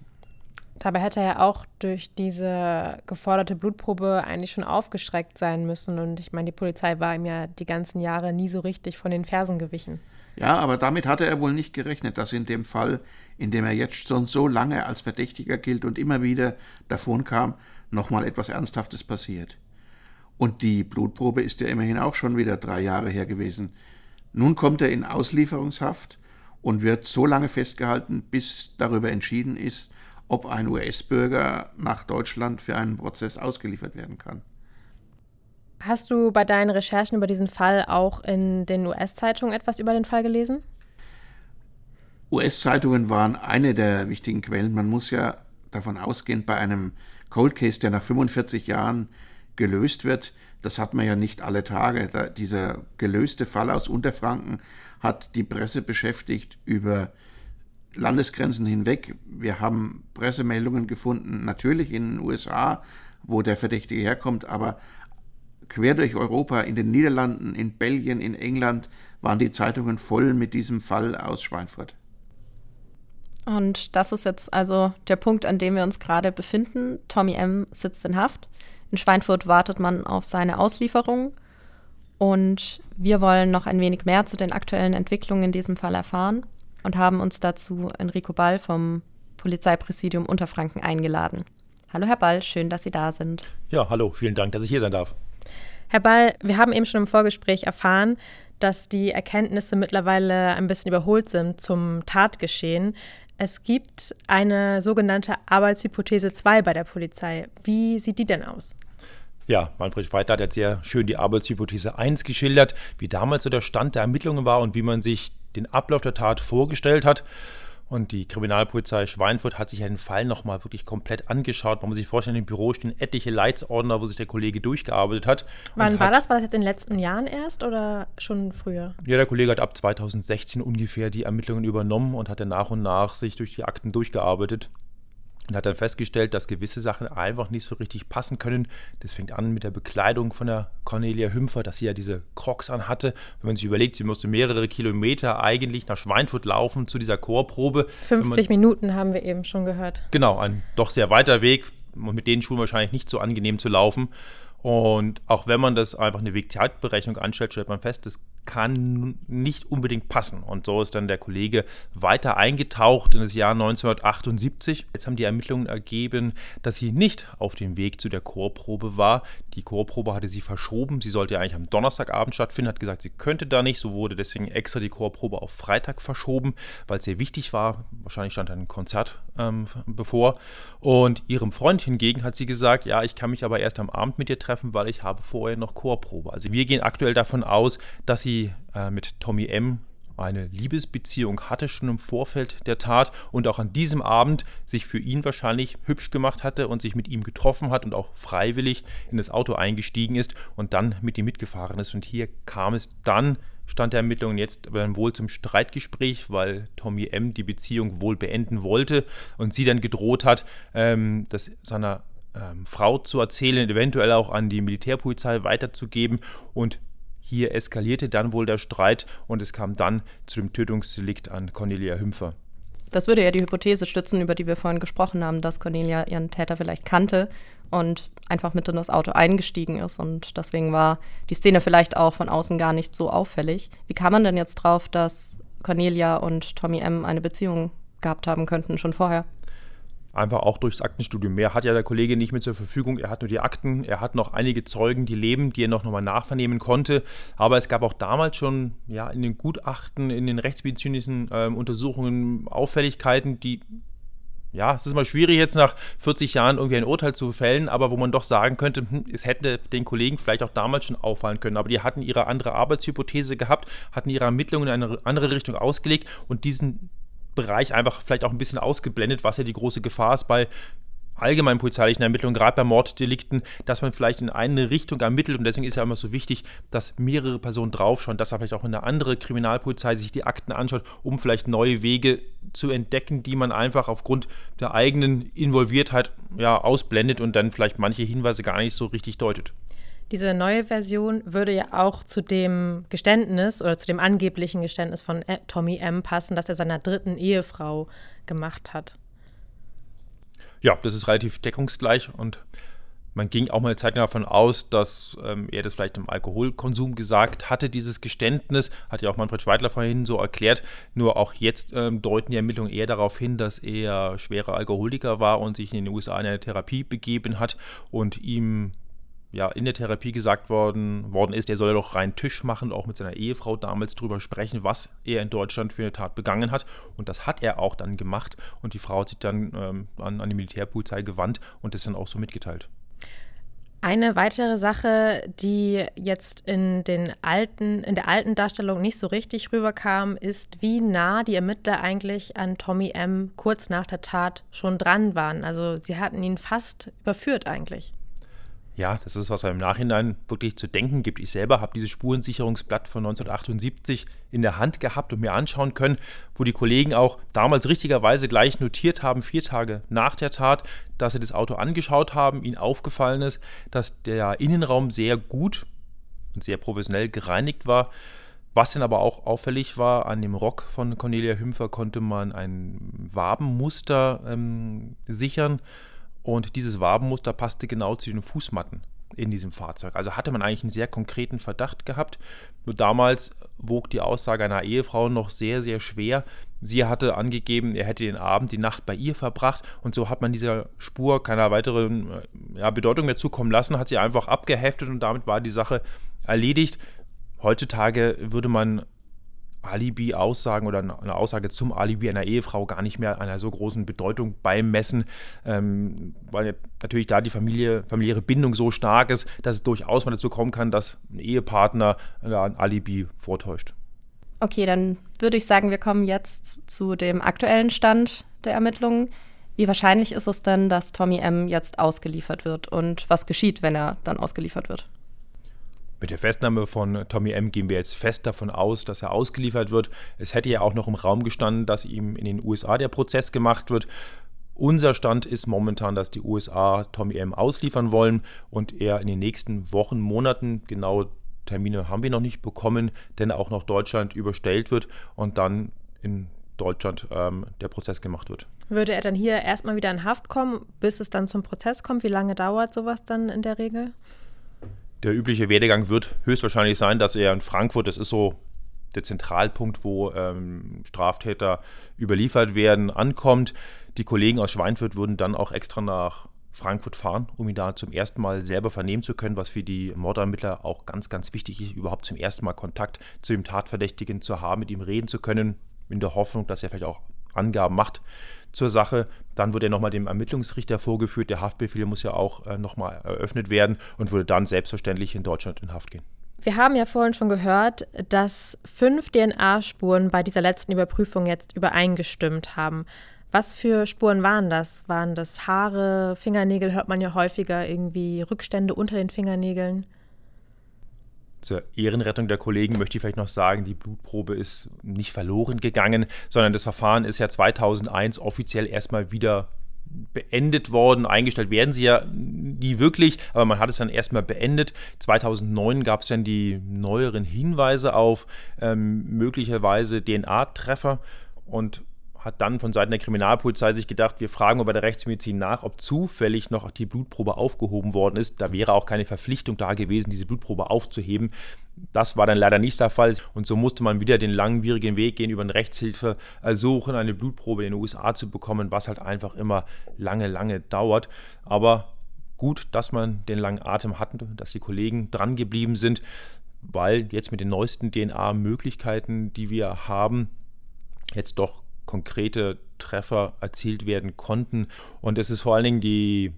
Speaker 2: Dabei hätte er ja auch durch diese geforderte Blutprobe eigentlich schon aufgeschreckt sein müssen. Und ich meine, die Polizei war ihm ja die ganzen Jahre nie so richtig von den Fersen gewichen.
Speaker 4: Ja, aber damit hatte er wohl nicht gerechnet, dass in dem Fall, in dem er jetzt schon so lange als Verdächtiger gilt und immer wieder davon kam, nochmal etwas Ernsthaftes passiert. Und die Blutprobe ist ja immerhin auch schon wieder drei Jahre her gewesen. Nun kommt er in Auslieferungshaft und wird so lange festgehalten, bis darüber entschieden ist, ob ein US-Bürger nach Deutschland für einen Prozess ausgeliefert werden kann.
Speaker 2: Hast du bei deinen Recherchen über diesen Fall auch in den US-Zeitungen etwas über den Fall gelesen?
Speaker 4: US-Zeitungen waren eine der wichtigen Quellen. Man muss ja davon ausgehen, bei einem Cold Case, der nach 45 Jahren gelöst wird, das hat man ja nicht alle Tage. Da, dieser gelöste Fall aus Unterfranken hat die Presse beschäftigt über Landesgrenzen hinweg. Wir haben Pressemeldungen gefunden, natürlich in den USA, wo der Verdächtige herkommt, aber quer durch Europa, in den Niederlanden, in Belgien, in England waren die Zeitungen voll mit diesem Fall aus Schweinfurt.
Speaker 3: Und das ist jetzt also der Punkt, an dem wir uns gerade befinden. Tommy M. sitzt in Haft. In Schweinfurt wartet man auf seine Auslieferung. Und wir wollen noch ein wenig mehr zu den aktuellen Entwicklungen in diesem Fall erfahren und haben uns dazu Enrico Ball vom Polizeipräsidium Unterfranken eingeladen. Hallo Herr Ball, schön, dass Sie da sind.
Speaker 6: Ja, hallo, vielen Dank, dass ich hier sein darf.
Speaker 2: Herr Ball, wir haben eben schon im Vorgespräch erfahren, dass die Erkenntnisse mittlerweile ein bisschen überholt sind zum Tatgeschehen. Es gibt eine sogenannte Arbeitshypothese 2 bei der Polizei. Wie sieht die denn aus?
Speaker 6: Ja, Manfred Schweitler hat jetzt sehr schön die Arbeitshypothese 1 geschildert, wie damals so der Stand der Ermittlungen war und wie man sich den Ablauf der Tat vorgestellt hat. Und die Kriminalpolizei Schweinfurt hat sich den Fall nochmal wirklich komplett angeschaut. Man muss sich vorstellen, im Büro stehen etliche Leitsordner, wo sich der Kollege durchgearbeitet hat.
Speaker 2: Wann war das? War das jetzt in den letzten Jahren erst oder schon früher?
Speaker 6: Ja, der Kollege hat ab 2016 ungefähr die Ermittlungen übernommen und hat dann nach und nach sich durch die Akten durchgearbeitet und hat dann festgestellt, dass gewisse Sachen einfach nicht so richtig passen können. Das fängt an mit der Bekleidung von der Cornelia Hümpfer, dass sie ja diese Crocs anhatte. Wenn man sich überlegt, sie musste mehrere Kilometer eigentlich nach Schweinfurt laufen zu dieser Chorprobe.
Speaker 2: 50 man, Minuten haben wir eben schon gehört.
Speaker 6: Genau, ein doch sehr weiter Weg und mit den Schuhen wahrscheinlich nicht so angenehm zu laufen. Und auch wenn man das einfach eine Wegzeitberechnung anstellt, stellt man fest, das kann nicht unbedingt passen. Und so ist dann der Kollege weiter eingetaucht in das Jahr 1978. Jetzt haben die Ermittlungen ergeben, dass sie nicht auf dem Weg zu der Chorprobe war. Die Chorprobe hatte sie verschoben. Sie sollte ja eigentlich am Donnerstagabend stattfinden, hat gesagt, sie könnte da nicht. So wurde deswegen extra die Chorprobe auf Freitag verschoben, weil es sehr wichtig war. Wahrscheinlich stand ein Konzert ähm, bevor. Und ihrem Freund hingegen hat sie gesagt, ja, ich kann mich aber erst am Abend mit dir treffen, weil ich habe vorher noch Chorprobe. Also wir gehen aktuell davon aus, dass sie sie äh, mit Tommy M. eine Liebesbeziehung hatte schon im Vorfeld der Tat und auch an diesem Abend sich für ihn wahrscheinlich hübsch gemacht hatte und sich mit ihm getroffen hat und auch freiwillig in das Auto eingestiegen ist und dann mit ihm mitgefahren ist. Und hier kam es dann Stand der Ermittlungen jetzt dann wohl zum Streitgespräch, weil Tommy M. die Beziehung wohl beenden wollte und sie dann gedroht hat, ähm, das seiner ähm, Frau zu erzählen, eventuell auch an die Militärpolizei weiterzugeben. Und hier eskalierte dann wohl der Streit und es kam dann zu dem Tötungsdelikt an Cornelia Hümpfer.
Speaker 3: Das würde ja die Hypothese stützen, über die wir vorhin gesprochen haben, dass Cornelia ihren Täter vielleicht kannte und einfach mit in das Auto eingestiegen ist. Und deswegen war die Szene vielleicht auch von außen gar nicht so auffällig. Wie kam man denn jetzt drauf, dass Cornelia und Tommy M. eine Beziehung gehabt haben könnten schon vorher?
Speaker 6: Einfach auch durchs Aktenstudium. Mehr hat ja der Kollege nicht mehr zur Verfügung. Er hat nur die Akten, er hat noch einige Zeugen, die leben, die er noch mal nachvernehmen konnte. Aber es gab auch damals schon ja, in den Gutachten, in den rechtsmedizinischen äh, Untersuchungen Auffälligkeiten, die ja, es ist mal schwierig jetzt nach 40 Jahren irgendwie ein Urteil zu fällen, aber wo man doch sagen könnte, hm, es hätte den Kollegen vielleicht auch damals schon auffallen können. Aber die hatten ihre andere Arbeitshypothese gehabt, hatten ihre Ermittlungen in eine andere Richtung ausgelegt und diesen Bereich einfach vielleicht auch ein bisschen ausgeblendet, was ja die große Gefahr ist bei allgemeinen polizeilichen Ermittlungen, gerade bei Morddelikten, dass man vielleicht in eine Richtung ermittelt und deswegen ist ja immer so wichtig, dass mehrere Personen draufschauen, dass er vielleicht auch eine andere Kriminalpolizei sich die Akten anschaut, um vielleicht neue Wege zu entdecken, die man einfach aufgrund der eigenen Involviertheit ja, ausblendet und dann vielleicht manche Hinweise gar nicht so richtig deutet.
Speaker 2: Diese neue Version würde ja auch zu dem Geständnis oder zu dem angeblichen Geständnis von Tommy M. passen, das er seiner dritten Ehefrau gemacht hat.
Speaker 6: Ja, das ist relativ deckungsgleich und man ging auch mal eine Zeit davon aus, dass ähm, er das vielleicht im Alkoholkonsum gesagt hatte, dieses Geständnis, hat ja auch Manfred Schweidler vorhin so erklärt. Nur auch jetzt ähm, deuten die Ermittlungen eher darauf hin, dass er schwerer Alkoholiker war und sich in den USA in eine Therapie begeben hat und ihm ja, in der Therapie gesagt worden, worden ist, er solle doch rein Tisch machen, auch mit seiner Ehefrau damals drüber sprechen, was er in Deutschland für eine Tat begangen hat. Und das hat er auch dann gemacht. Und die Frau hat sich dann ähm, an, an die Militärpolizei gewandt und das dann auch so mitgeteilt.
Speaker 2: Eine weitere Sache, die jetzt in, den alten, in der alten Darstellung nicht so richtig rüberkam, ist, wie nah die Ermittler eigentlich an Tommy M. kurz nach der Tat schon dran waren. Also sie hatten ihn fast überführt eigentlich
Speaker 6: ja, das ist, was einem im Nachhinein wirklich zu denken gibt. Ich selber habe dieses Spurensicherungsblatt von 1978 in der Hand gehabt und mir anschauen können, wo die Kollegen auch damals richtigerweise gleich notiert haben, vier Tage nach der Tat, dass sie das Auto angeschaut haben, ihnen aufgefallen ist, dass der Innenraum sehr gut und sehr professionell gereinigt war. Was dann aber auch auffällig war, an dem Rock von Cornelia Hümpfer konnte man ein Wabenmuster ähm, sichern und dieses Wabenmuster passte genau zu den Fußmatten in diesem Fahrzeug. Also hatte man eigentlich einen sehr konkreten Verdacht gehabt. Nur damals wog die Aussage einer Ehefrau noch sehr, sehr schwer. Sie hatte angegeben, er hätte den Abend, die Nacht bei ihr verbracht und so hat man dieser Spur keiner weiteren äh, ja, Bedeutung mehr zukommen lassen, hat sie einfach abgeheftet und damit war die Sache erledigt. Heutzutage würde man Alibi-Aussagen oder eine Aussage zum Alibi einer Ehefrau gar nicht mehr einer so großen Bedeutung beimessen, ähm, weil natürlich da die Familie, familiäre Bindung so stark ist, dass es durchaus mal dazu kommen kann, dass ein Ehepartner ein Alibi vortäuscht.
Speaker 3: Okay, dann würde ich sagen, wir kommen jetzt zu dem aktuellen Stand der Ermittlungen. Wie wahrscheinlich ist es denn, dass Tommy M. jetzt ausgeliefert wird und was geschieht, wenn er dann ausgeliefert wird?
Speaker 6: Mit der Festnahme von Tommy M. gehen wir jetzt fest davon aus, dass er ausgeliefert wird. Es hätte ja auch noch im Raum gestanden, dass ihm in den USA der Prozess gemacht wird. Unser Stand ist momentan, dass die USA Tommy M. ausliefern wollen und er in den nächsten Wochen, Monaten, genau Termine haben wir noch nicht bekommen, denn auch noch Deutschland überstellt wird und dann in Deutschland ähm, der Prozess gemacht wird.
Speaker 2: Würde er dann hier erstmal wieder in Haft kommen, bis es dann zum Prozess kommt? Wie lange dauert sowas dann in der Regel?
Speaker 6: Der übliche Werdegang wird höchstwahrscheinlich sein, dass er in Frankfurt, das ist so der Zentralpunkt, wo ähm, Straftäter überliefert werden, ankommt. Die Kollegen aus Schweinfurt würden dann auch extra nach Frankfurt fahren, um ihn da zum ersten Mal selber vernehmen zu können, was für die Mordermittler auch ganz, ganz wichtig ist, überhaupt zum ersten Mal Kontakt zu dem Tatverdächtigen zu haben, mit ihm reden zu können, in der Hoffnung, dass er vielleicht auch Angaben macht zur Sache. Dann wird er nochmal dem Ermittlungsrichter vorgeführt. Der Haftbefehl muss ja auch äh, nochmal eröffnet werden und würde dann selbstverständlich in Deutschland in Haft gehen.
Speaker 2: Wir haben ja vorhin schon gehört, dass fünf DNA-Spuren bei dieser letzten Überprüfung jetzt übereingestimmt haben. Was für Spuren waren das? Waren das Haare, Fingernägel? Hört man ja häufiger irgendwie Rückstände unter den Fingernägeln.
Speaker 6: Zur Ehrenrettung der Kollegen möchte ich vielleicht noch sagen, die Blutprobe ist nicht verloren gegangen, sondern das Verfahren ist ja 2001 offiziell erstmal wieder beendet worden. Eingestellt werden sie ja nie wirklich, aber man hat es dann erstmal beendet. 2009 gab es dann die neueren Hinweise auf ähm, möglicherweise DNA-Treffer und hat dann von Seiten der Kriminalpolizei sich gedacht, wir fragen bei der Rechtsmedizin nach, ob zufällig noch die Blutprobe aufgehoben worden ist. Da wäre auch keine Verpflichtung da gewesen, diese Blutprobe aufzuheben. Das war dann leider nicht der Fall und so musste man wieder den langwierigen Weg gehen, über eine Rechtshilfe suchen, eine Blutprobe in den USA zu bekommen, was halt einfach immer lange, lange dauert. Aber gut, dass man den langen Atem hatte, dass die Kollegen dran geblieben sind, weil jetzt mit den neuesten DNA-Möglichkeiten, die wir haben, jetzt doch konkrete Treffer erzielt werden konnten. Und es ist vor allen Dingen die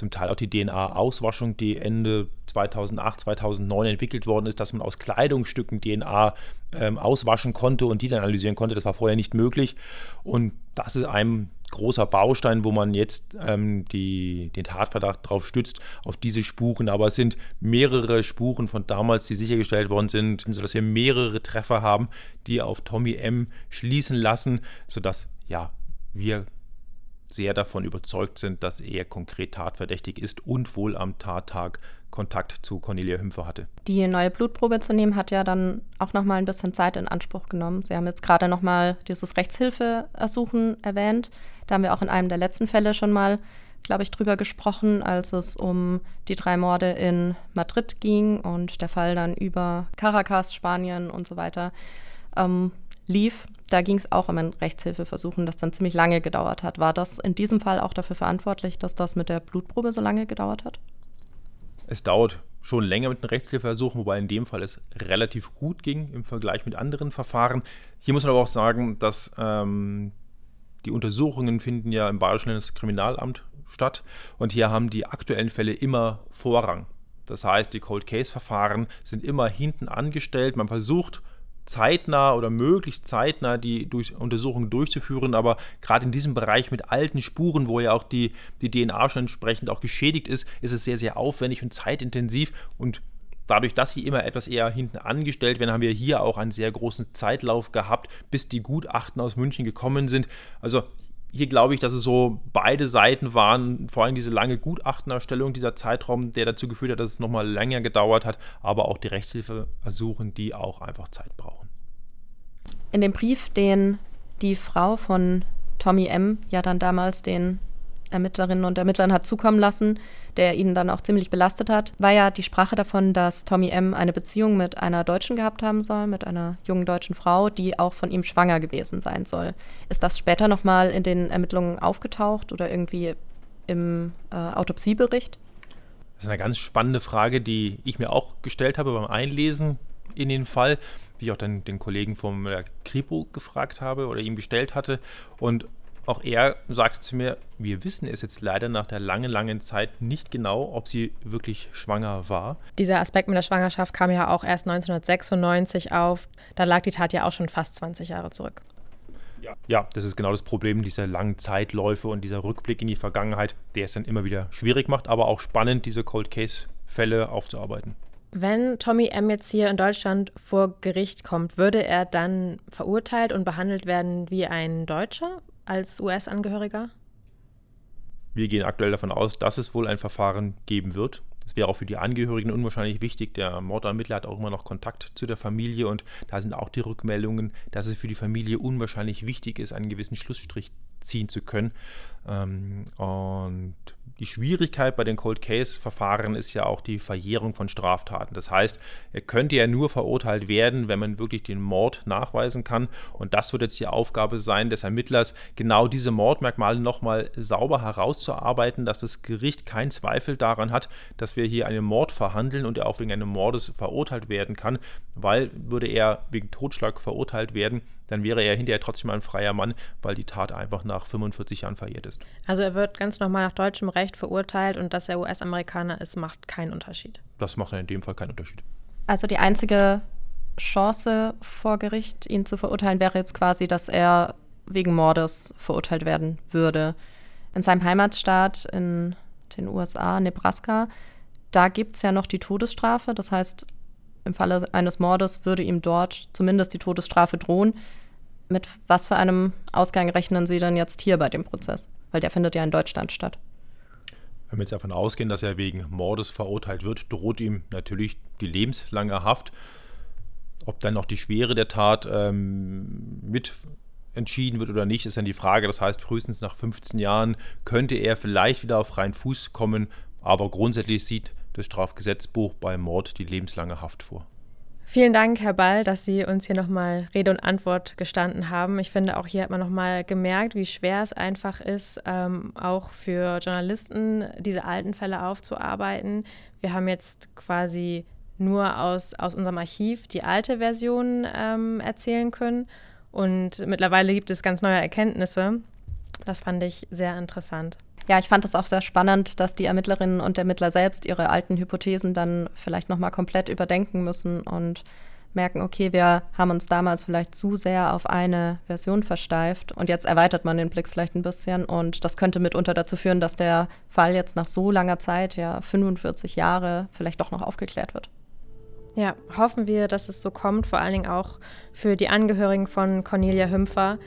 Speaker 6: zum Teil auch die DNA-Auswaschung, die Ende 2008, 2009 entwickelt worden ist, dass man aus Kleidungsstücken DNA ähm, auswaschen konnte und die dann analysieren konnte. Das war vorher nicht möglich. Und das ist ein großer Baustein, wo man jetzt ähm, die, den Tatverdacht darauf stützt, auf diese Spuren. Aber es sind mehrere Spuren von damals, die sichergestellt worden sind, sodass wir mehrere Treffer haben, die auf Tommy M. schließen lassen, sodass ja, wir sehr davon überzeugt sind, dass er konkret tatverdächtig ist und wohl am Tattag Kontakt zu Cornelia Hümpfer hatte.
Speaker 3: Die neue Blutprobe zu nehmen hat ja dann auch noch mal ein bisschen Zeit in Anspruch genommen. Sie haben jetzt gerade noch mal dieses Rechtshilfeersuchen erwähnt. Da haben wir auch in einem der letzten Fälle schon mal, glaube ich, drüber gesprochen, als es um die drei Morde in Madrid ging und der Fall dann über Caracas, Spanien und so weiter ähm, lief. Da ging es auch um ein Rechtshilfeversuchen, das dann ziemlich lange gedauert hat. War das in diesem Fall auch dafür verantwortlich, dass das mit der Blutprobe so lange gedauert hat?
Speaker 6: Es dauert schon länger mit den Rechtshilfeversuchen, wobei in dem Fall es relativ gut ging im Vergleich mit anderen Verfahren. Hier muss man aber auch sagen, dass ähm, die Untersuchungen finden ja im Bayerischen Kriminalamt statt und hier haben die aktuellen Fälle immer Vorrang. Das heißt, die Cold Case Verfahren sind immer hinten angestellt. Man versucht zeitnah oder möglichst zeitnah die durch Untersuchung durchzuführen, aber gerade in diesem Bereich mit alten Spuren, wo ja auch die, die DNA schon entsprechend auch geschädigt ist, ist es sehr, sehr aufwendig und zeitintensiv und dadurch, dass sie immer etwas eher hinten angestellt werden, haben wir hier auch einen sehr großen Zeitlauf gehabt, bis die Gutachten aus München gekommen sind. Also hier glaube ich, dass es so beide Seiten waren, vor allem diese lange Gutachtenerstellung, dieser Zeitraum, der dazu geführt hat, dass es nochmal länger gedauert hat, aber auch die Rechtshilfeersuchen, die auch einfach Zeit brauchen.
Speaker 3: In dem Brief, den die Frau von Tommy M. ja dann damals den Ermittlerinnen und Ermittlern hat zukommen lassen, der ihnen dann auch ziemlich belastet hat, war ja die Sprache davon, dass Tommy M. eine Beziehung mit einer Deutschen gehabt haben soll, mit einer jungen deutschen Frau, die auch von ihm schwanger gewesen sein soll. Ist das später nochmal in den Ermittlungen aufgetaucht oder irgendwie im äh, Autopsiebericht?
Speaker 6: Das ist eine ganz spannende Frage, die ich mir auch gestellt habe beim Einlesen in den Fall, wie ich auch dann den Kollegen vom äh, Kripo gefragt habe oder ihm gestellt hatte. Und auch er sagte zu mir, wir wissen es jetzt leider nach der langen, langen Zeit nicht genau, ob sie wirklich schwanger war.
Speaker 2: Dieser Aspekt mit der Schwangerschaft kam ja auch erst 1996 auf. Da lag die Tat ja auch schon fast 20 Jahre zurück.
Speaker 6: Ja. ja, das ist genau das Problem dieser langen Zeitläufe und dieser Rückblick in die Vergangenheit, der es dann immer wieder schwierig macht, aber auch spannend, diese Cold Case-Fälle aufzuarbeiten.
Speaker 2: Wenn Tommy M. jetzt hier in Deutschland vor Gericht kommt, würde er dann verurteilt und behandelt werden wie ein Deutscher als US-Angehöriger?
Speaker 6: Wir gehen aktuell davon aus, dass es wohl ein Verfahren geben wird. Das wäre auch für die Angehörigen unwahrscheinlich wichtig. Der Mordermittler hat auch immer noch Kontakt zu der Familie und da sind auch die Rückmeldungen, dass es für die Familie unwahrscheinlich wichtig ist, einen gewissen Schlussstrich ziehen zu können. Ähm, und die Schwierigkeit bei den Cold Case-Verfahren ist ja auch die Verjährung von Straftaten. Das heißt, er könnte ja nur verurteilt werden, wenn man wirklich den Mord nachweisen kann. Und das wird jetzt die Aufgabe sein des Ermittlers, genau diese Mordmerkmale nochmal sauber herauszuarbeiten, dass das Gericht keinen Zweifel daran hat, dass wir hier einen Mord verhandeln und er auch wegen eines Mordes verurteilt werden kann. Weil würde er wegen Totschlag verurteilt werden, dann wäre er hinterher trotzdem ein freier Mann, weil die Tat einfach nach 45 Jahren verjährt ist.
Speaker 2: Also er wird ganz normal nach deutschem Recht verurteilt und dass er US-Amerikaner ist, macht keinen Unterschied.
Speaker 6: Das macht in dem Fall keinen Unterschied.
Speaker 3: Also die einzige Chance vor Gericht, ihn zu verurteilen, wäre jetzt quasi, dass er wegen Mordes verurteilt werden würde. In seinem Heimatstaat in den USA, Nebraska, da gibt es ja noch die Todesstrafe. Das heißt, im Falle eines Mordes würde ihm dort zumindest die Todesstrafe drohen. Mit was für einem Ausgang rechnen Sie denn jetzt hier bei dem Prozess? Weil der findet ja in Deutschland statt.
Speaker 6: Wenn wir jetzt davon ausgehen, dass er wegen Mordes verurteilt wird, droht ihm natürlich die lebenslange Haft. Ob dann noch die Schwere der Tat ähm, mit entschieden wird oder nicht, ist dann die Frage. Das heißt, frühestens nach 15 Jahren könnte er vielleicht wieder auf freien Fuß kommen, aber grundsätzlich sieht das Strafgesetzbuch beim Mord die lebenslange Haft vor.
Speaker 2: Vielen Dank, Herr Ball, dass Sie uns hier nochmal Rede und Antwort gestanden haben. Ich finde, auch hier hat man nochmal gemerkt, wie schwer es einfach ist, ähm, auch für Journalisten diese alten Fälle aufzuarbeiten. Wir haben jetzt quasi nur aus, aus unserem Archiv die alte Version ähm, erzählen können. Und mittlerweile gibt es ganz neue Erkenntnisse. Das fand ich sehr interessant.
Speaker 3: Ja, ich fand es auch sehr spannend, dass die Ermittlerinnen und Ermittler selbst ihre alten Hypothesen dann vielleicht nochmal komplett überdenken müssen und merken, okay, wir haben uns damals vielleicht zu sehr auf eine Version versteift und jetzt erweitert man den Blick vielleicht ein bisschen und das könnte mitunter dazu führen, dass der Fall jetzt nach so langer Zeit, ja 45 Jahre, vielleicht doch noch aufgeklärt wird.
Speaker 2: Ja, hoffen wir, dass es so kommt, vor allen Dingen auch für die Angehörigen von Cornelia Hümpfer.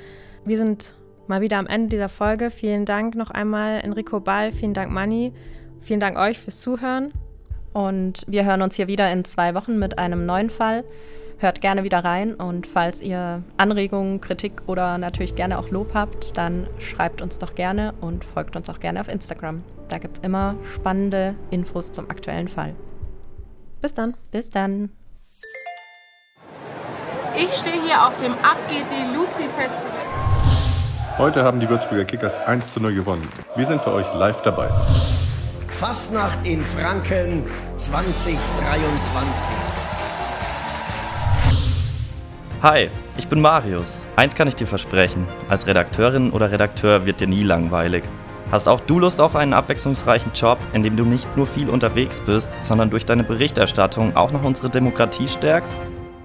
Speaker 2: Wir sind mal wieder am Ende dieser Folge. Vielen Dank noch einmal, Enrico Ball. Vielen Dank, Manni. Vielen Dank euch fürs Zuhören.
Speaker 3: Und wir hören uns hier wieder in zwei Wochen mit einem neuen Fall. Hört gerne wieder rein und falls ihr Anregungen, Kritik oder natürlich gerne auch Lob habt, dann schreibt uns doch gerne und folgt uns auch gerne auf Instagram. Da gibt es immer spannende Infos zum aktuellen Fall.
Speaker 2: Bis dann.
Speaker 3: Bis dann.
Speaker 7: Ich stehe hier auf dem Abgeht die Luzi Festival.
Speaker 5: Heute haben die Würzburger Kickers 1 zu 0 gewonnen. Wir sind für euch live dabei.
Speaker 8: Fastnacht in Franken 2023.
Speaker 9: Hi, ich bin Marius. Eins kann ich dir versprechen: Als Redakteurin oder Redakteur wird dir nie langweilig. Hast auch du Lust auf einen abwechslungsreichen Job, in dem du nicht nur viel unterwegs bist, sondern durch deine Berichterstattung auch noch unsere Demokratie stärkst?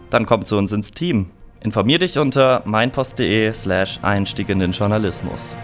Speaker 9: Dann komm zu uns ins Team. Informier dich unter meinpost.de slash Einstieg in den Journalismus.